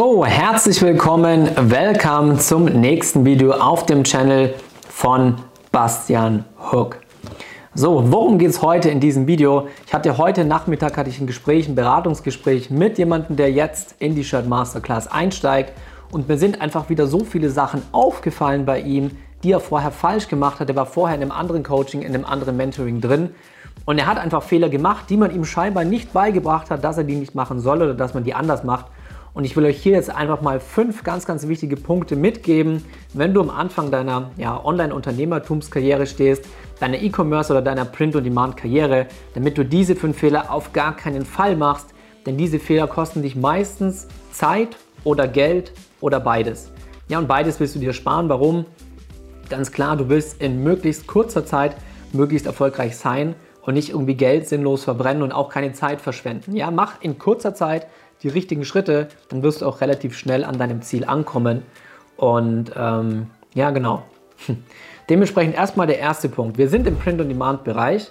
So, herzlich willkommen, welcome zum nächsten Video auf dem Channel von Bastian Hook. So, worum geht es heute in diesem Video? Ich hatte heute Nachmittag hatte ich ein Gespräch, ein Beratungsgespräch mit jemandem, der jetzt in die Shirt Masterclass einsteigt und mir sind einfach wieder so viele Sachen aufgefallen bei ihm, die er vorher falsch gemacht hat. Er war vorher in einem anderen Coaching, in einem anderen Mentoring drin und er hat einfach Fehler gemacht, die man ihm scheinbar nicht beigebracht hat, dass er die nicht machen soll oder dass man die anders macht. Und ich will euch hier jetzt einfach mal fünf ganz, ganz wichtige Punkte mitgeben, wenn du am Anfang deiner ja, Online-Unternehmertumskarriere stehst, deiner E-Commerce oder deiner Print-on-Demand-Karriere, damit du diese fünf Fehler auf gar keinen Fall machst. Denn diese Fehler kosten dich meistens Zeit oder Geld oder beides. Ja, und beides willst du dir sparen. Warum? Ganz klar, du willst in möglichst kurzer Zeit möglichst erfolgreich sein und nicht irgendwie Geld sinnlos verbrennen und auch keine Zeit verschwenden. Ja, mach in kurzer Zeit die richtigen Schritte, dann wirst du auch relativ schnell an deinem Ziel ankommen. Und ähm, ja, genau. Dementsprechend erstmal der erste Punkt. Wir sind im Print-on-Demand-Bereich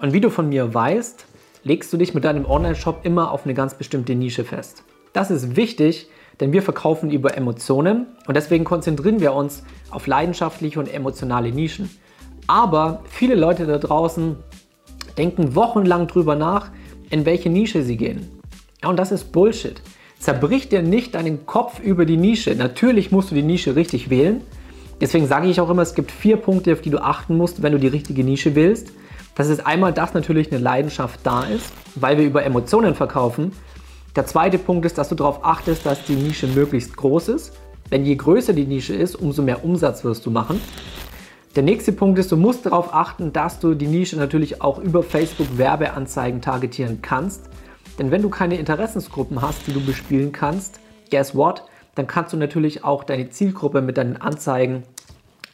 und wie du von mir weißt, legst du dich mit deinem Online-Shop immer auf eine ganz bestimmte Nische fest. Das ist wichtig, denn wir verkaufen über Emotionen und deswegen konzentrieren wir uns auf leidenschaftliche und emotionale Nischen. Aber viele Leute da draußen denken wochenlang drüber nach, in welche Nische sie gehen. Und das ist Bullshit. Zerbrich dir nicht deinen Kopf über die Nische. Natürlich musst du die Nische richtig wählen. Deswegen sage ich auch immer, es gibt vier Punkte, auf die du achten musst, wenn du die richtige Nische wählst. Das ist einmal, dass natürlich eine Leidenschaft da ist, weil wir über Emotionen verkaufen. Der zweite Punkt ist, dass du darauf achtest, dass die Nische möglichst groß ist. Denn je größer die Nische ist, umso mehr Umsatz wirst du machen. Der nächste Punkt ist, du musst darauf achten, dass du die Nische natürlich auch über Facebook Werbeanzeigen targetieren kannst. Denn wenn du keine Interessensgruppen hast, die du bespielen kannst, guess what? Dann kannst du natürlich auch deine Zielgruppe mit deinen Anzeigen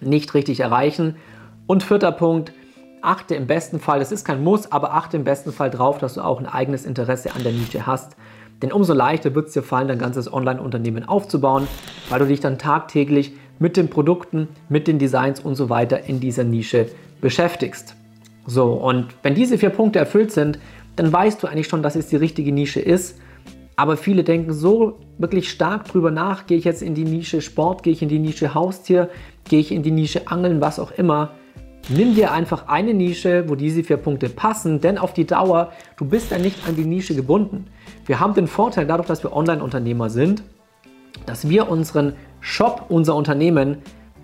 nicht richtig erreichen. Und vierter Punkt, achte im besten Fall, das ist kein Muss, aber achte im besten Fall darauf, dass du auch ein eigenes Interesse an der Nische hast. Denn umso leichter wird es dir fallen, dein ganzes Online-Unternehmen aufzubauen, weil du dich dann tagtäglich mit den Produkten, mit den Designs und so weiter in dieser Nische beschäftigst. So, und wenn diese vier Punkte erfüllt sind, dann weißt du eigentlich schon, dass es die richtige Nische ist. Aber viele denken so wirklich stark drüber nach, gehe ich jetzt in die Nische Sport, gehe ich in die Nische Haustier, gehe ich in die Nische Angeln, was auch immer. Nimm dir einfach eine Nische, wo diese vier Punkte passen, denn auf die Dauer, du bist dann nicht an die Nische gebunden. Wir haben den Vorteil dadurch, dass wir Online-Unternehmer sind, dass wir unseren Shop, unser Unternehmen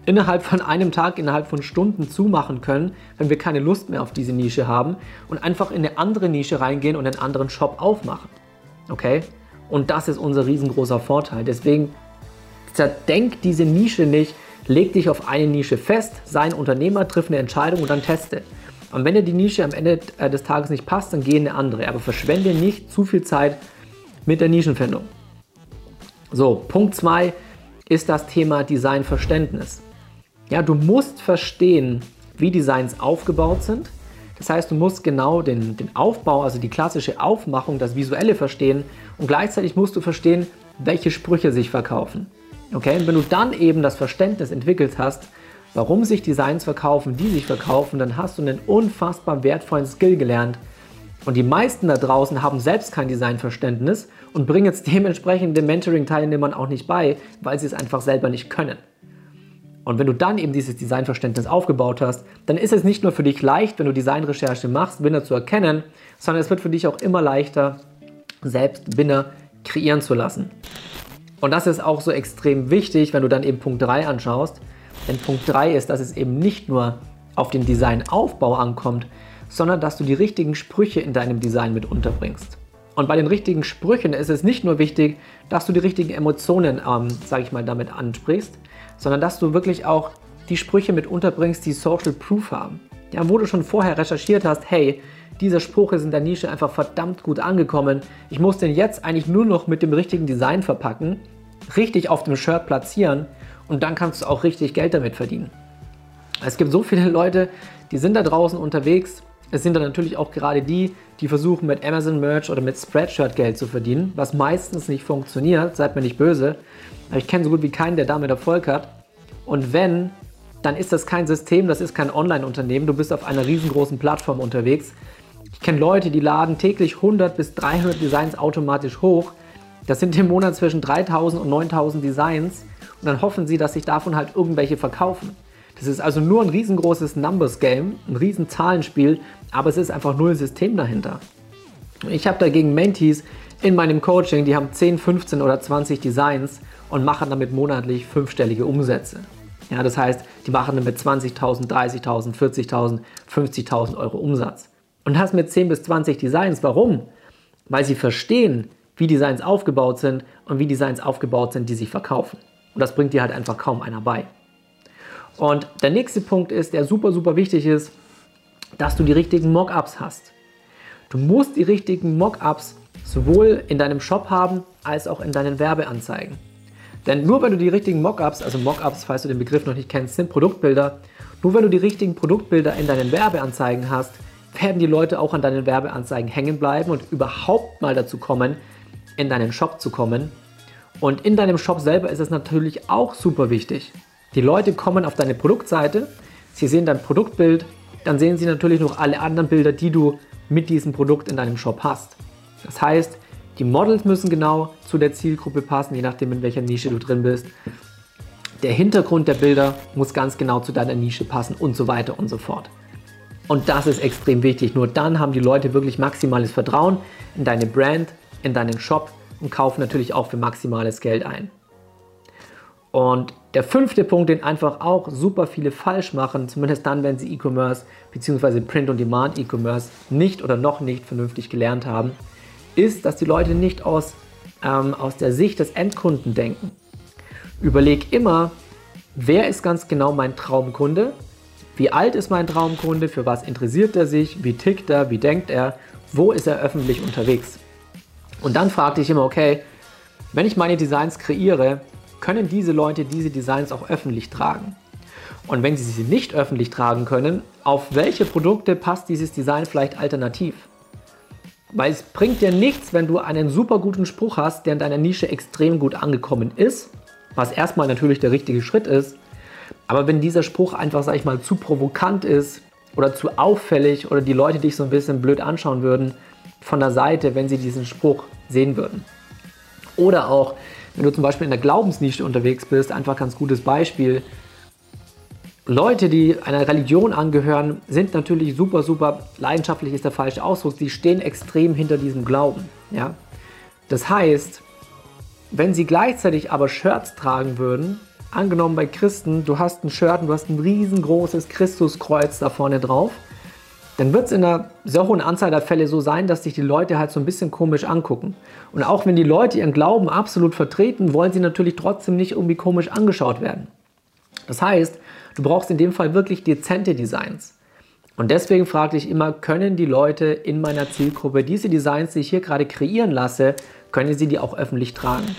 innerhalb von einem Tag, innerhalb von Stunden zumachen können, wenn wir keine Lust mehr auf diese Nische haben und einfach in eine andere Nische reingehen und einen anderen Shop aufmachen. Okay? Und das ist unser riesengroßer Vorteil. Deswegen zerdenk diese Nische nicht, leg dich auf eine Nische fest, sei ein Unternehmer, triff eine Entscheidung und dann teste. Und wenn dir die Nische am Ende äh, des Tages nicht passt, dann geh in eine andere. Aber verschwende nicht zu viel Zeit mit der Nischenfindung. So, Punkt 2 ist das Thema Designverständnis. Ja, du musst verstehen, wie Designs aufgebaut sind. Das heißt, du musst genau den, den Aufbau, also die klassische Aufmachung, das Visuelle verstehen und gleichzeitig musst du verstehen, welche Sprüche sich verkaufen. Okay, und wenn du dann eben das Verständnis entwickelt hast, warum sich Designs verkaufen, die sich verkaufen, dann hast du einen unfassbar wertvollen Skill gelernt. Und die meisten da draußen haben selbst kein Designverständnis und bringen es dementsprechend den Mentoring-Teilnehmern auch nicht bei, weil sie es einfach selber nicht können. Und wenn du dann eben dieses Designverständnis aufgebaut hast, dann ist es nicht nur für dich leicht, wenn du Designrecherche machst, Winner zu erkennen, sondern es wird für dich auch immer leichter, selbst Winner kreieren zu lassen. Und das ist auch so extrem wichtig, wenn du dann eben Punkt 3 anschaust. Denn Punkt 3 ist, dass es eben nicht nur auf den Designaufbau ankommt, sondern dass du die richtigen Sprüche in deinem Design mit unterbringst. Und bei den richtigen Sprüchen ist es nicht nur wichtig, dass du die richtigen Emotionen, ähm, sage ich mal, damit ansprichst, sondern dass du wirklich auch die Sprüche mit unterbringst, die Social Proof haben. Ja, wo du schon vorher recherchiert hast, hey, dieser Spruch ist in der Nische einfach verdammt gut angekommen. Ich muss den jetzt eigentlich nur noch mit dem richtigen Design verpacken, richtig auf dem Shirt platzieren und dann kannst du auch richtig Geld damit verdienen. Es gibt so viele Leute, die sind da draußen unterwegs. Es sind dann natürlich auch gerade die, die versuchen mit Amazon Merch oder mit Spreadshirt Geld zu verdienen, was meistens nicht funktioniert, seid mir nicht böse. Aber ich kenne so gut wie keinen, der damit Erfolg hat. Und wenn, dann ist das kein System, das ist kein Online-Unternehmen. Du bist auf einer riesengroßen Plattform unterwegs. Ich kenne Leute, die laden täglich 100 bis 300 Designs automatisch hoch. das sind im Monat zwischen 3000 und 9000 Designs und dann hoffen sie, dass sich davon halt irgendwelche verkaufen. Das ist also nur ein riesengroßes Numbers Game, ein riesen Zahlenspiel, aber es ist einfach null System dahinter. Ich habe dagegen Mentees in meinem Coaching, die haben 10, 15 oder 20 Designs und machen damit monatlich fünfstellige Umsätze. Ja, das heißt, die machen damit 20.000, 30.000, 40.000, 50.000 Euro Umsatz. Und das mit 10 bis 20 Designs. Warum? Weil sie verstehen, wie Designs aufgebaut sind und wie Designs aufgebaut sind, die sich verkaufen. Und das bringt dir halt einfach kaum einer bei. Und der nächste Punkt ist, der super, super wichtig ist, dass du die richtigen Mockups hast. Du musst die richtigen Mockups sowohl in deinem Shop haben, als auch in deinen Werbeanzeigen. Denn nur wenn du die richtigen Mockups, also Mockups, falls du den Begriff noch nicht kennst, sind Produktbilder, nur wenn du die richtigen Produktbilder in deinen Werbeanzeigen hast, werden die Leute auch an deinen Werbeanzeigen hängen bleiben und überhaupt mal dazu kommen, in deinen Shop zu kommen. Und in deinem Shop selber ist es natürlich auch super wichtig. Die Leute kommen auf deine Produktseite, sie sehen dein Produktbild, dann sehen sie natürlich noch alle anderen Bilder, die du mit diesem Produkt in deinem Shop hast. Das heißt, die Models müssen genau zu der Zielgruppe passen, je nachdem in welcher Nische du drin bist. Der Hintergrund der Bilder muss ganz genau zu deiner Nische passen und so weiter und so fort. Und das ist extrem wichtig. Nur dann haben die Leute wirklich maximales Vertrauen in deine Brand, in deinen Shop und kaufen natürlich auch für maximales Geld ein. Und der fünfte Punkt, den einfach auch super viele falsch machen, zumindest dann, wenn sie E-Commerce bzw. Print-on-Demand E-Commerce nicht oder noch nicht vernünftig gelernt haben, ist, dass die Leute nicht aus, ähm, aus der Sicht des Endkunden denken. Überleg immer, wer ist ganz genau mein Traumkunde wie alt ist mein Traumkunde? Für was interessiert er sich? Wie tickt er? Wie denkt er? Wo ist er öffentlich unterwegs? Und dann fragte ich immer, okay, wenn ich meine Designs kreiere, können diese Leute diese Designs auch öffentlich tragen? Und wenn sie sie nicht öffentlich tragen können, auf welche Produkte passt dieses Design vielleicht alternativ? Weil es bringt dir nichts, wenn du einen super guten Spruch hast, der in deiner Nische extrem gut angekommen ist, was erstmal natürlich der richtige Schritt ist, aber wenn dieser Spruch einfach, sag ich mal, zu provokant ist oder zu auffällig oder die Leute dich so ein bisschen blöd anschauen würden von der Seite, wenn sie diesen Spruch sehen würden. Oder auch, wenn du zum Beispiel in der Glaubensnische unterwegs bist, einfach ganz gutes Beispiel. Leute, die einer Religion angehören, sind natürlich super, super leidenschaftlich, ist der falsche Ausdruck. Sie stehen extrem hinter diesem Glauben. Ja? Das heißt, wenn sie gleichzeitig aber Shirts tragen würden, angenommen bei Christen, du hast ein Shirt und du hast ein riesengroßes Christuskreuz da vorne drauf, dann wird es in einer sehr hohen Anzahl der Fälle so sein, dass sich die Leute halt so ein bisschen komisch angucken. Und auch wenn die Leute ihren Glauben absolut vertreten, wollen sie natürlich trotzdem nicht irgendwie komisch angeschaut werden. Das heißt, du brauchst in dem Fall wirklich dezente Designs. Und deswegen frage ich immer, können die Leute in meiner Zielgruppe diese Designs, die ich hier gerade kreieren lasse, können sie die auch öffentlich tragen?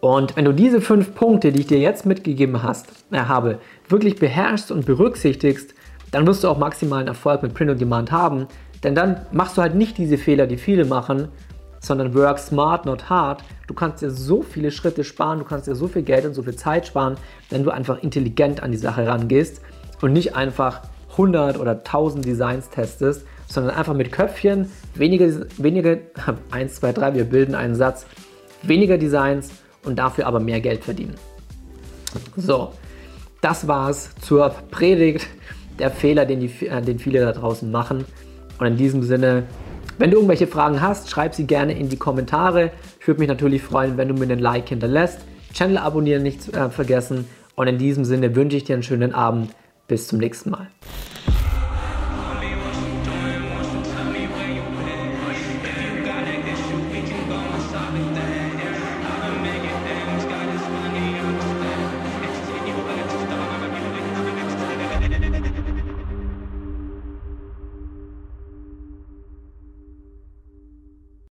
Und wenn du diese fünf Punkte, die ich dir jetzt mitgegeben hast, äh, habe, wirklich beherrschst und berücksichtigst, dann wirst du auch maximalen Erfolg mit Print on Demand haben. Denn dann machst du halt nicht diese Fehler, die viele machen, sondern work smart, not hard. Du kannst dir so viele Schritte sparen, du kannst dir so viel Geld und so viel Zeit sparen, wenn du einfach intelligent an die Sache rangehst und nicht einfach 100 oder 1000 Designs testest, sondern einfach mit Köpfchen, weniger, weniger, 1, 2, 3, wir bilden einen Satz, weniger Designs und dafür aber mehr Geld verdienen. So, das war's zur Predigt der Fehler, den, die, äh, den viele da draußen machen. Und in diesem Sinne, wenn du irgendwelche Fragen hast, schreib sie gerne in die Kommentare. Ich würde mich natürlich freuen, wenn du mir einen Like hinterlässt. Channel abonnieren nicht äh, vergessen. Und in diesem Sinne wünsche ich dir einen schönen Abend. Bis zum nächsten Mal.